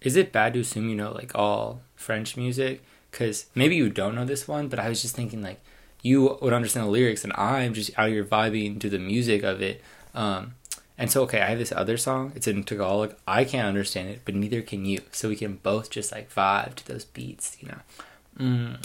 Is it bad to assume you know like all French music? Because maybe you don't know this one, but I was just thinking like you would understand the lyrics, and I'm just out here vibing to the music of it. Um, and so, okay, I have this other song. It's in Tagalog. I can't understand it, but neither can you. So we can both just like vibe to those beats, you know. Mm,